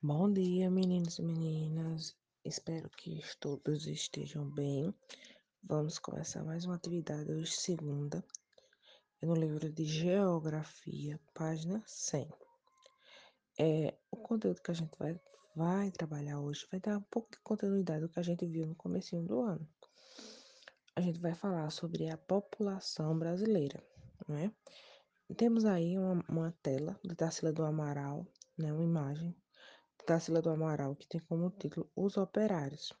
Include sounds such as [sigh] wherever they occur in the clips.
Bom dia, meninos e meninas. Espero que todos estejam bem. Vamos começar mais uma atividade hoje, segunda, no livro de Geografia, página 100. É, o conteúdo que a gente vai, vai trabalhar hoje vai dar um pouco de continuidade do que a gente viu no começo do ano. A gente vai falar sobre a população brasileira, não é? Temos aí uma, uma tela de Tarsila do Amaral, né, uma imagem Tarsila do Amaral, que tem como título Os Operários.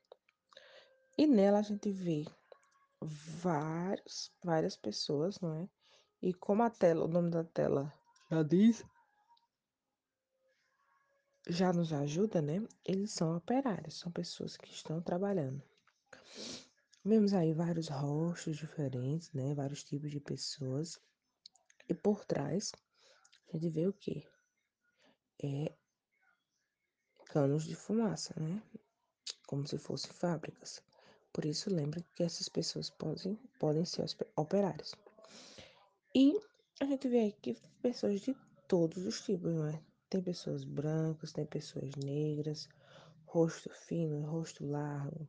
E nela a gente vê vários, várias pessoas, não é? E como a tela, o nome da tela já diz, já nos ajuda, né? Eles são operários, são pessoas que estão trabalhando. Vemos aí vários rostos diferentes, né? Vários tipos de pessoas. E por trás, a gente vê o quê? É canos de fumaça, né? Como se fossem fábricas. Por isso, lembre que essas pessoas podem, podem ser operários. E a gente vê aqui pessoas de todos os tipos, não é? Tem pessoas brancas, tem pessoas negras, rosto fino, rosto largo,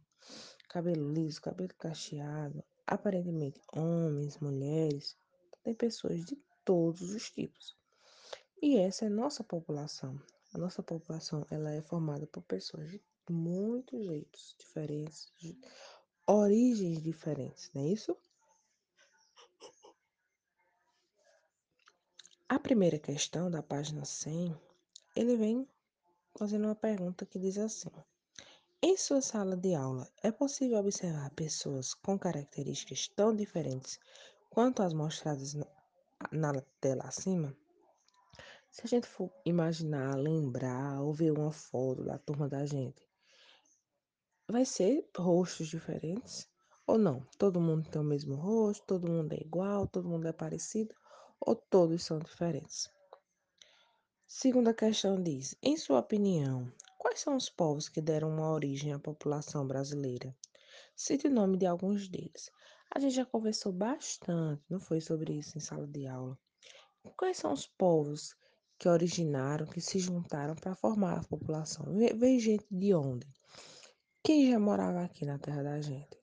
cabelo liso, cabelo cacheado, aparentemente homens, mulheres, tem pessoas de todos os tipos. E essa é nossa população. A nossa população ela é formada por pessoas de muitos jeitos diferentes, de origens diferentes, não é isso? A primeira questão da página 100, ele vem fazendo uma pergunta que diz assim: Em sua sala de aula, é possível observar pessoas com características tão diferentes quanto as mostradas na, na tela acima? Se a gente for imaginar, lembrar ou ver uma foto da turma da gente, vai ser rostos diferentes ou não? Todo mundo tem o mesmo rosto, todo mundo é igual, todo mundo é parecido ou todos são diferentes? Segunda questão diz: em sua opinião, quais são os povos que deram uma origem à população brasileira? Cite o nome de alguns deles. A gente já conversou bastante, não foi sobre isso em sala de aula. Quais são os povos que originaram, que se juntaram para formar a população? Veio gente de onde? Quem já morava aqui na terra da gente?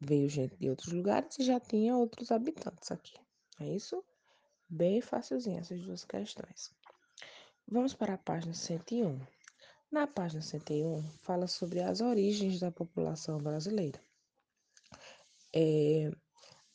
Veio gente de outros lugares e já tinha outros habitantes aqui. É isso? Bem facilzinho essas duas questões. Vamos para a página 101. Na página 101, fala sobre as origens da população brasileira. É,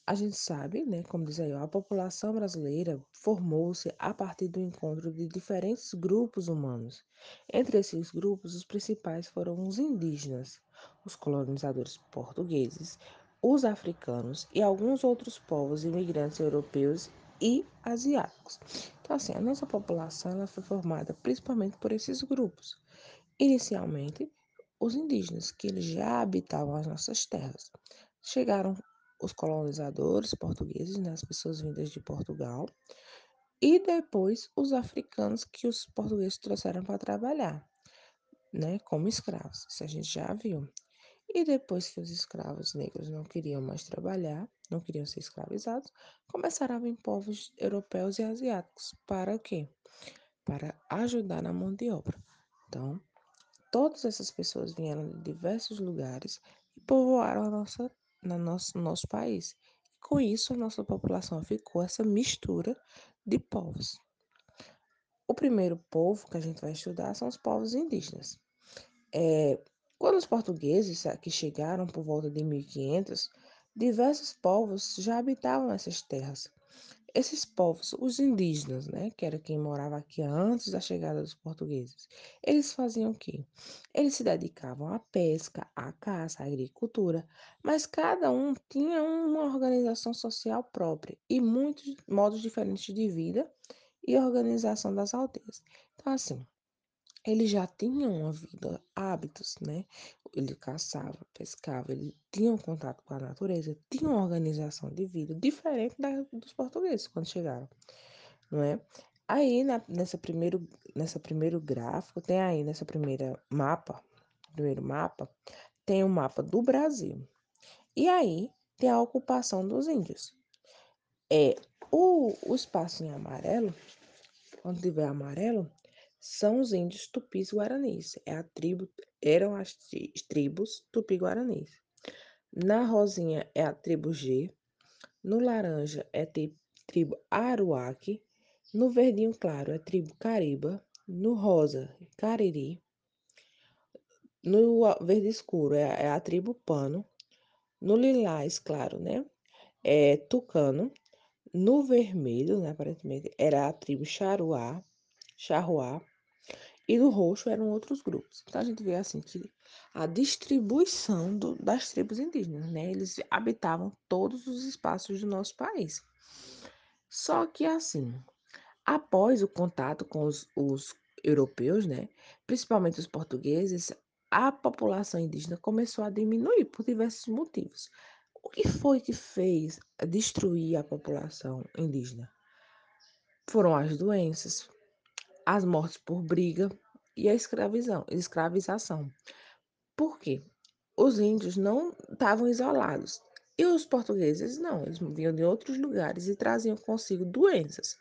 a gente sabe, né, como diz aí, a população brasileira formou-se a partir do encontro de diferentes grupos humanos. Entre esses grupos, os principais foram os indígenas, os colonizadores portugueses, os africanos e alguns outros povos imigrantes europeus e asiáticos. Então, assim, a nossa população ela foi formada principalmente por esses grupos. Inicialmente, os indígenas, que eles já habitavam as nossas terras. Chegaram os colonizadores portugueses, né, as pessoas vindas de Portugal, e depois os africanos que os portugueses trouxeram para trabalhar, né, como escravos. Isso a gente já viu. E depois que os escravos negros não queriam mais trabalhar, não queriam ser escravizados, começaram a vir povos europeus e asiáticos. Para o quê? Para ajudar na mão de obra. Então, todas essas pessoas vieram de diversos lugares e povoaram a nossa, na nosso, nosso país. Com isso, a nossa população ficou essa mistura de povos. O primeiro povo que a gente vai estudar são os povos indígenas. É, quando os portugueses aqui chegaram por volta de 1500, diversos povos já habitavam essas terras. Esses povos, os indígenas, né, que era quem morava aqui antes da chegada dos portugueses, eles faziam o quê? Eles se dedicavam à pesca, à caça, à agricultura, mas cada um tinha uma organização social própria e muitos modos diferentes de vida e organização das aldeias. Então, assim, ele já tinha uma vida, hábitos, né? Ele caçava, pescava, ele tinha um contato com a natureza, tinha uma organização de vida diferente da, dos portugueses quando chegaram, não é? Aí, na, nessa, primeiro, nessa primeiro gráfico, tem aí, nessa primeira mapa, primeiro mapa, tem o um mapa do Brasil. E aí, tem a ocupação dos índios. É, o, o espaço em amarelo, quando tiver amarelo, são os índios tupis guaranis. É a tribo, eram as tribos tupi-guaranis. Na rosinha é a tribo G. No laranja é a tribo Aruaque. No verdinho claro é a tribo Cariba. No rosa, Cariri. No verde escuro é, é a tribo Pano. No lilás, claro, né? É Tucano. No vermelho, né, aparentemente, era a tribo Charuá, Charruá. E no roxo eram outros grupos. Então a gente vê assim que a distribuição do, das tribos indígenas, né? Eles habitavam todos os espaços do nosso país. Só que assim, após o contato com os, os europeus, né? Principalmente os portugueses, a população indígena começou a diminuir por diversos motivos. O que foi que fez destruir a população indígena? Foram as doenças, as mortes por briga e a escravização. escravização. Por quê? Os índios não estavam isolados. E os portugueses não, eles vinham de outros lugares e traziam consigo doenças.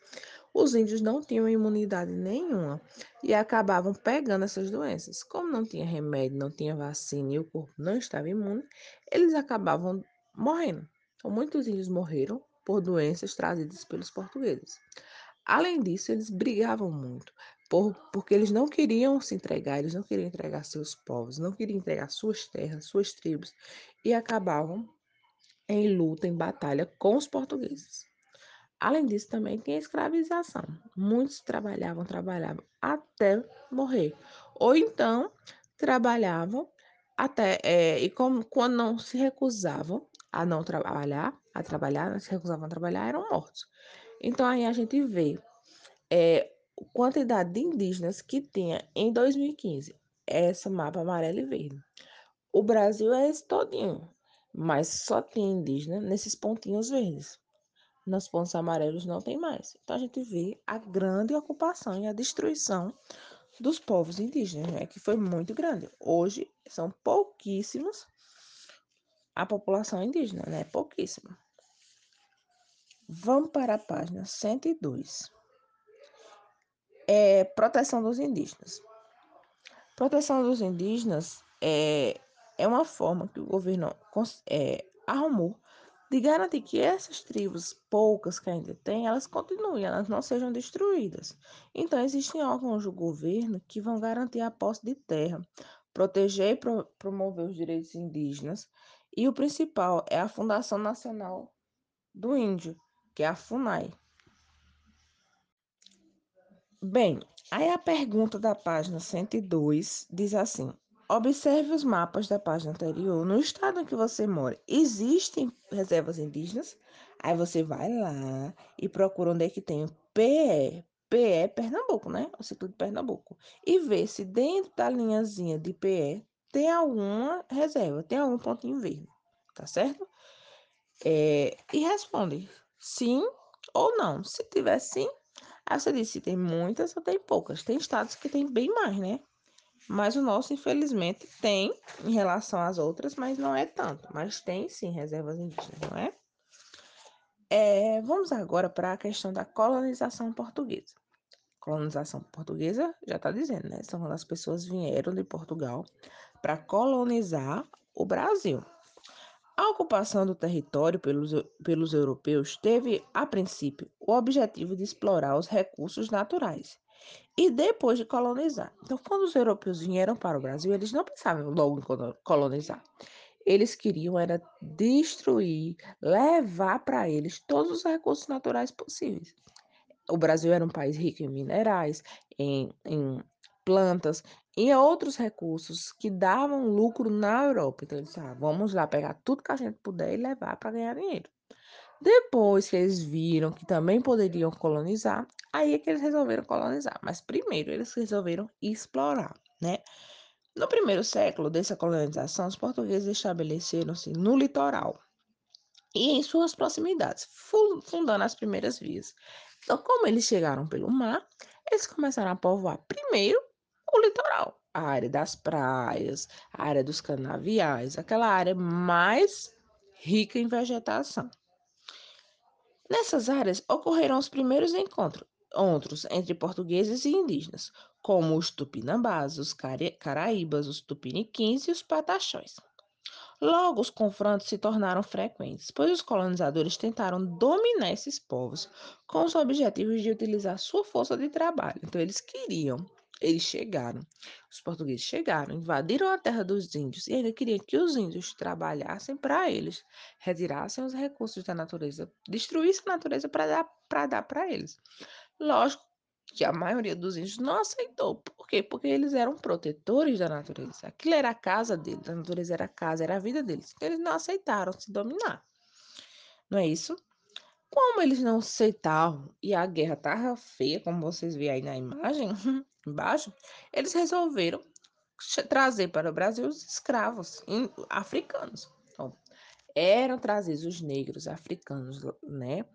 Os índios não tinham imunidade nenhuma e acabavam pegando essas doenças. Como não tinha remédio, não tinha vacina e o corpo não estava imune, eles acabavam morrendo. Então, muitos índios morreram por doenças trazidas pelos portugueses. Além disso, eles brigavam muito, por, porque eles não queriam se entregar, eles não queriam entregar seus povos, não queriam entregar suas terras, suas tribos, e acabavam em luta, em batalha com os portugueses. Além disso, também tem a escravização. Muitos trabalhavam, trabalhavam até morrer. Ou então, trabalhavam até, é, e como, quando não se recusavam a não trabalhar, a trabalhar, se recusavam a trabalhar, eram mortos. Então aí a gente vê é, quantidade de indígenas que tinha em 2015. Essa mapa amarelo e verde. O Brasil é esse todinho, mas só tem indígena nesses pontinhos verdes. Nos pontos amarelos não tem mais. Então a gente vê a grande ocupação e a destruição dos povos indígenas, né, que foi muito grande. Hoje são pouquíssimos a população indígena, né? Pouquíssima. Vamos para a página 102. É proteção dos indígenas. Proteção dos indígenas é, é uma forma que o governo é, arrumou de garantir que essas tribos, poucas que ainda tem, elas continuem, elas não sejam destruídas. Então, existem órgãos do governo que vão garantir a posse de terra, proteger e pro promover os direitos indígenas, e o principal é a Fundação Nacional do Índio, que é a FUNAI. Bem, aí a pergunta da página 102 diz assim: Observe os mapas da página anterior. No estado em que você mora, existem reservas indígenas? Aí você vai lá e procura onde é que tem o PE. PE Pernambuco, né? O ciclo de Pernambuco. E vê se dentro da linhazinha de PE tem alguma reserva, tem algum pontinho verde, tá certo? É, e responde sim ou não. Se tiver sim, aí você diz se tem muitas ou tem poucas. Tem estados que tem bem mais, né? Mas o nosso, infelizmente, tem em relação às outras, mas não é tanto. Mas tem sim reservas indígenas, não é? é vamos agora para a questão da colonização portuguesa. Colonização portuguesa já está dizendo, né? São quando as pessoas vieram de Portugal para colonizar o Brasil. A ocupação do território pelos, pelos europeus teve, a princípio, o objetivo de explorar os recursos naturais e depois de colonizar. Então, quando os europeus vieram para o Brasil, eles não pensavam logo em colonizar. Eles queriam era destruir, levar para eles todos os recursos naturais possíveis. O Brasil era um país rico em minerais, em, em plantas e outros recursos que davam lucro na Europa. Então, eles disseram, ah, vamos lá pegar tudo que a gente puder e levar para ganhar dinheiro. Depois que eles viram que também poderiam colonizar, aí é que eles resolveram colonizar. Mas primeiro eles resolveram explorar, né? No primeiro século dessa colonização, os portugueses estabeleceram-se no litoral e em suas proximidades, fundando as primeiras vias. Então, como eles chegaram pelo mar, eles começaram a povoar primeiro o litoral, a área das praias, a área dos canaviais, aquela área mais rica em vegetação. Nessas áreas ocorreram os primeiros encontros, encontros entre portugueses e indígenas. como os tupinambás, os caraíbas, os tupiniquins e os pataxões. Logo, os confrontos se tornaram frequentes, pois os colonizadores tentaram dominar esses povos com os objetivos de utilizar sua força de trabalho. Então, eles queriam, eles chegaram, os portugueses chegaram, invadiram a terra dos índios e ainda queriam que os índios trabalhassem para eles, retirassem os recursos da natureza, destruíssem a natureza para dar para eles. Lógico que a maioria dos índios não aceitou. Por quê? Porque eles eram protetores da natureza. Aquilo era a casa deles, a natureza era a casa, era a vida deles. Então, eles não aceitaram se dominar. Não é isso? Como eles não aceitavam e a guerra estava feia, como vocês veem aí na imagem, [laughs] embaixo, eles resolveram trazer para o Brasil os escravos africanos. Então, eram trazidos os negros africanos, né?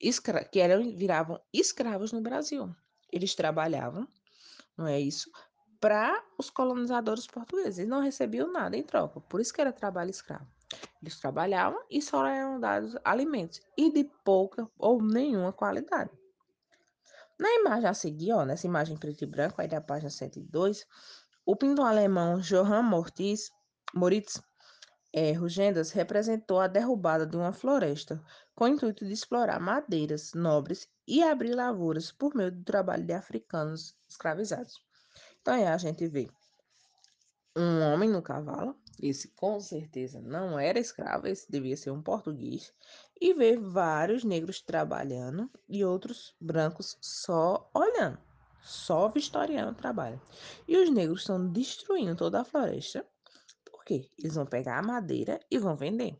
Escra que eram, viravam escravos no Brasil. Eles trabalhavam, não é isso, para os colonizadores portugueses. E não recebiam nada em troca. Por isso que era trabalho escravo. Eles trabalhavam e só eram dados alimentos. E de pouca ou nenhuma qualidade. Na imagem a seguir, ó, nessa imagem preto e branco, aí da página 102, o pintor alemão Johann Moritz, Moritz é, Rugendas representou a derrubada de uma floresta com o intuito de explorar madeiras nobres e abrir lavouras por meio do trabalho de africanos escravizados. Então aí a gente vê um homem no cavalo, esse com certeza não era escravo, esse devia ser um português, e vê vários negros trabalhando e outros brancos só olhando, só vistoriando o trabalho. E os negros estão destruindo toda a floresta quê? Eles vão pegar a madeira e vão vender.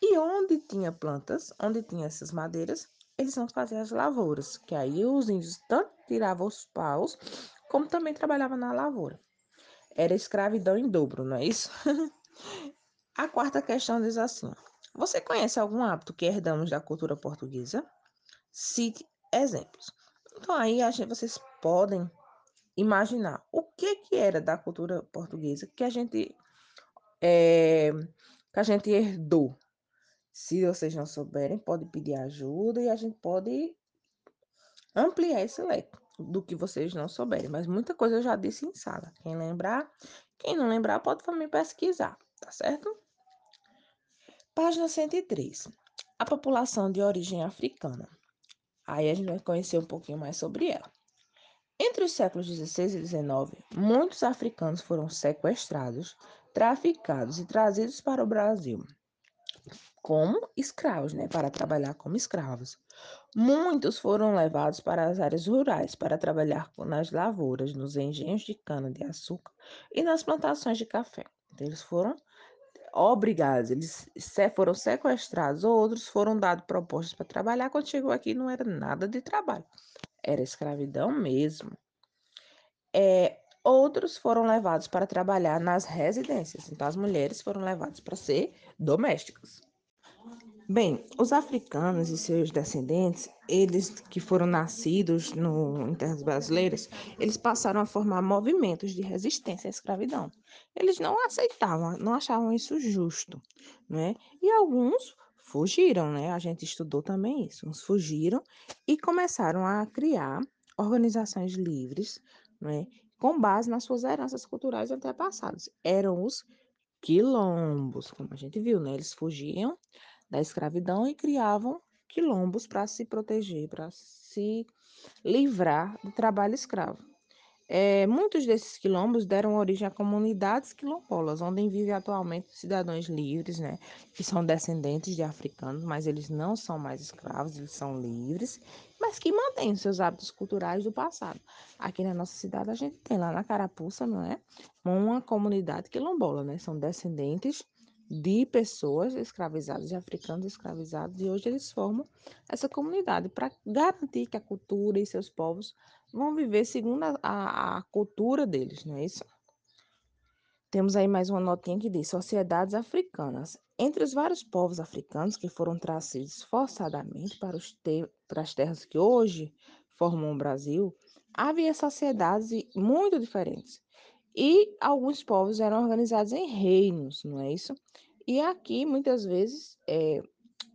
E onde tinha plantas, onde tinha essas madeiras, eles vão fazer as lavouras, que aí os índios tanto tiravam os paus, como também trabalhavam na lavoura. Era escravidão em dobro, não é isso? [laughs] a quarta questão diz assim: Você conhece algum hábito que herdamos da cultura portuguesa? Cite exemplos. Então aí vocês podem imaginar o que que era da cultura portuguesa que a gente é, que a gente herdou. Se vocês não souberem, pode pedir ajuda e a gente pode ampliar esse leque do que vocês não souberem. Mas muita coisa eu já disse em sala. Quem lembrar, quem não lembrar, pode também pesquisar, tá certo? Página 103. A população de origem africana. Aí a gente vai conhecer um pouquinho mais sobre ela. Entre os séculos 16 e 19, muitos africanos foram sequestrados, traficados e trazidos para o Brasil como escravos, né, para trabalhar como escravos. Muitos foram levados para as áreas rurais para trabalhar nas lavouras, nos engenhos de cana-de-açúcar e nas plantações de café. Então, eles foram obrigados, eles foram sequestrados ou outros foram dados propostas para trabalhar. Quando chegou aqui, não era nada de trabalho, era escravidão mesmo. É, Outros foram levados para trabalhar nas residências. Então, as mulheres foram levadas para ser domésticas. Bem, os africanos e seus descendentes, eles que foram nascidos no, em terras brasileiras, eles passaram a formar movimentos de resistência à escravidão. Eles não aceitavam, não achavam isso justo, né? E alguns fugiram, né? A gente estudou também isso. Uns fugiram e começaram a criar organizações livres, né? Com base nas suas heranças culturais antepassadas. Eram os quilombos, como a gente viu, né? Eles fugiam da escravidão e criavam quilombos para se proteger, para se livrar do trabalho escravo. É, muitos desses quilombos deram origem a comunidades quilombolas, onde vivem atualmente cidadãos livres, né, que são descendentes de africanos, mas eles não são mais escravos, eles são livres, mas que mantêm seus hábitos culturais do passado. Aqui na nossa cidade a gente tem lá na Carapuça, não é, uma comunidade quilombola, né, são descendentes de pessoas escravizadas, de africanos escravizados, e hoje eles formam essa comunidade para garantir que a cultura e seus povos vão viver segundo a, a, a cultura deles, não é isso? Temos aí mais uma notinha que diz sociedades africanas. Entre os vários povos africanos que foram trazidos forçadamente para, te para as terras que hoje formam o Brasil, havia sociedades muito diferentes. E alguns povos eram organizados em reinos, não é isso? E aqui, muitas vezes, é,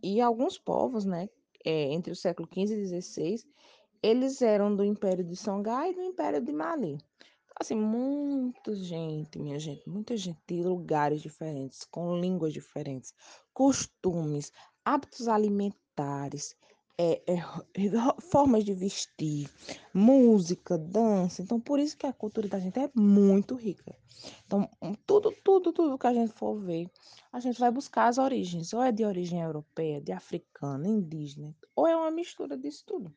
e alguns povos, né, é, entre o século XV e XVI, eles eram do Império de Songhai e do Império de Mali. Assim, muita gente, minha gente, muita gente de lugares diferentes, com línguas diferentes, costumes, hábitos alimentares, é, é, [laughs] formas de vestir, música, dança. Então, por isso que a cultura da gente é muito rica. Então, tudo, tudo, tudo que a gente for ver, a gente vai buscar as origens. Ou é de origem europeia, de africana, indígena, ou é uma mistura disso tudo.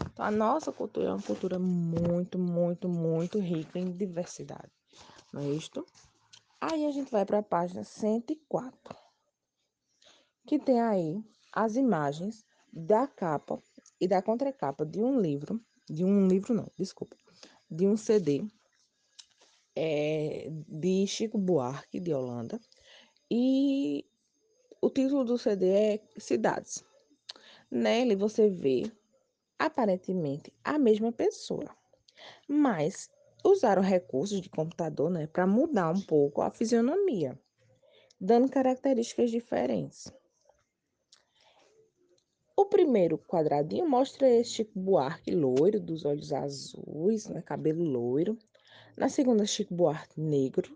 Então, a nossa cultura é uma cultura muito, muito, muito rica em diversidade. Não é isto? Aí a gente vai para a página 104, que tem aí as imagens da capa e da contracapa de um livro, de um livro não, desculpa, de um CD é, de Chico Buarque, de Holanda, e o título do CD é Cidades. Nele você vê aparentemente a mesma pessoa, mas usaram recursos de computador né, para mudar um pouco a fisionomia, dando características diferentes. O primeiro quadradinho mostra este Buarque loiro, dos olhos azuis, né, cabelo loiro. Na segunda, Chico Buarque negro,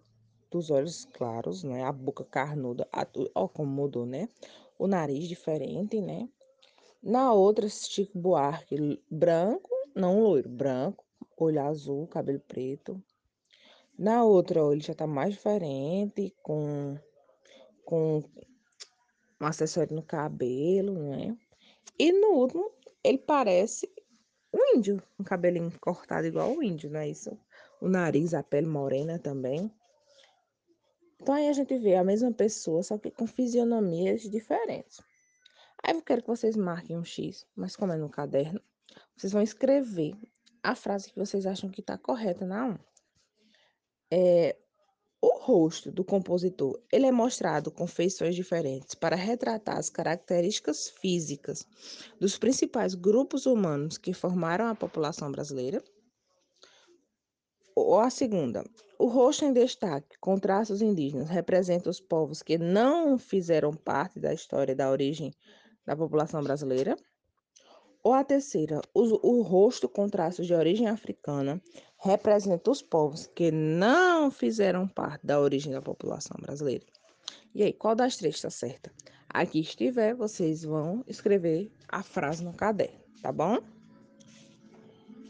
dos olhos claros, né, a boca carnuda, ó como mudou, né? O nariz diferente, né? Na outra, Chico Buarque branco, não loiro, branco, olho azul, cabelo preto. Na outra, ele já tá mais diferente, com, com um acessório no cabelo, né? E no último, ele parece um índio, um cabelinho cortado igual o índio, não é isso? O nariz, a pele morena também. Então aí a gente vê a mesma pessoa, só que com fisionomias diferentes. Aí eu quero que vocês marquem um X, mas como é no caderno, vocês vão escrever a frase que vocês acham que está correta na 1. É, o rosto do compositor ele é mostrado com feições diferentes para retratar as características físicas dos principais grupos humanos que formaram a população brasileira. Ou a segunda, o rosto em destaque com traços indígenas representa os povos que não fizeram parte da história da origem da população brasileira. Ou a terceira, o, o rosto com traços de origem africana representa os povos que não fizeram parte da origem da população brasileira. E aí, qual das três está certa? Aqui estiver, vocês vão escrever a frase no caderno, tá bom?